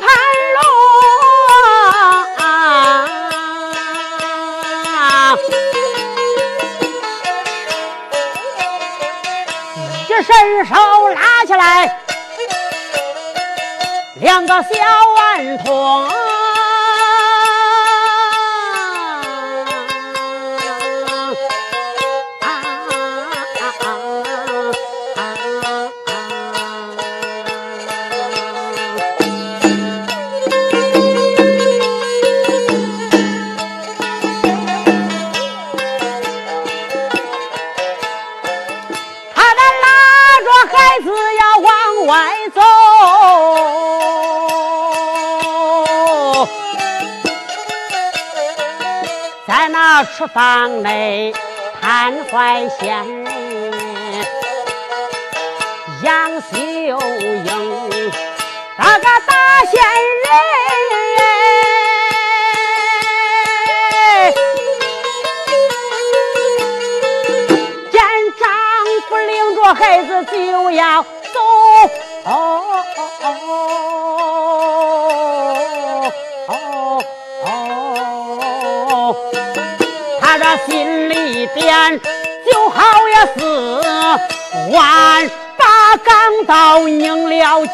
盘龙。伸手拉起来两个小顽童。厨房内瘫怀仙人杨秀英，那个大仙人，见丈夫领着孩子就要走。心一点就好也是万把钢刀拧了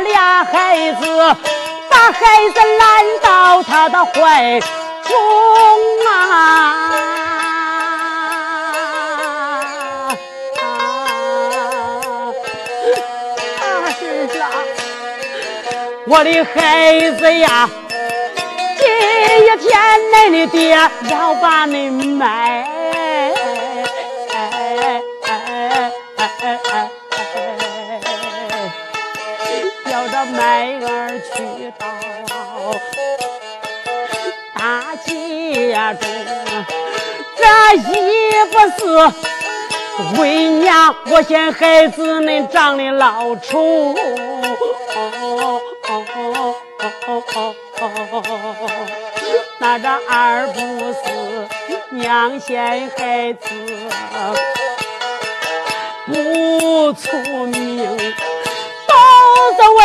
俩。孩子把孩子揽到他的怀中啊！是啊，我的孩子呀，今天恁的爹要把你卖。街中，这一不是为娘，我嫌孩子恁长得老丑。那这二不是娘嫌孩子不出名。都为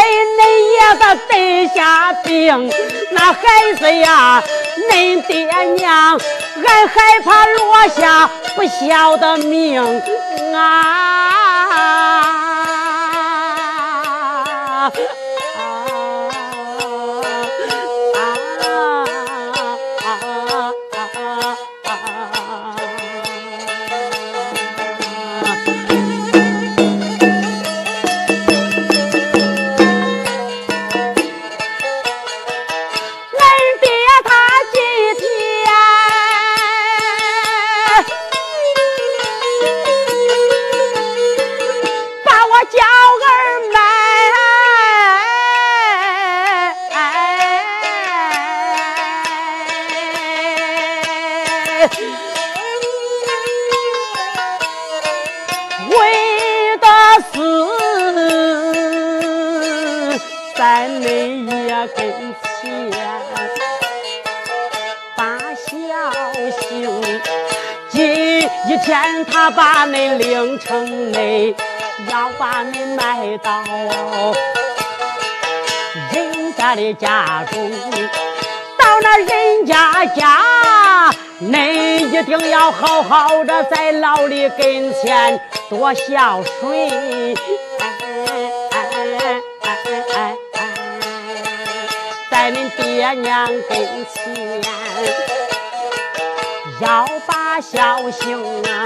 下病，那孩子呀，恁爹娘，俺害怕落下不孝的命啊！在恁爷跟前发孝心。今一天他把恁领城内，要把恁卖到人家的家中，到那人家家，恁一定要好好的在老李跟前多孝顺，在恁爹娘跟前。要把孝行啊！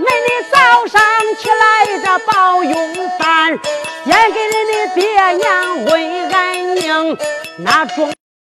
恁的早上起来这包用饭，先给恁的爹娘问安宁，那中。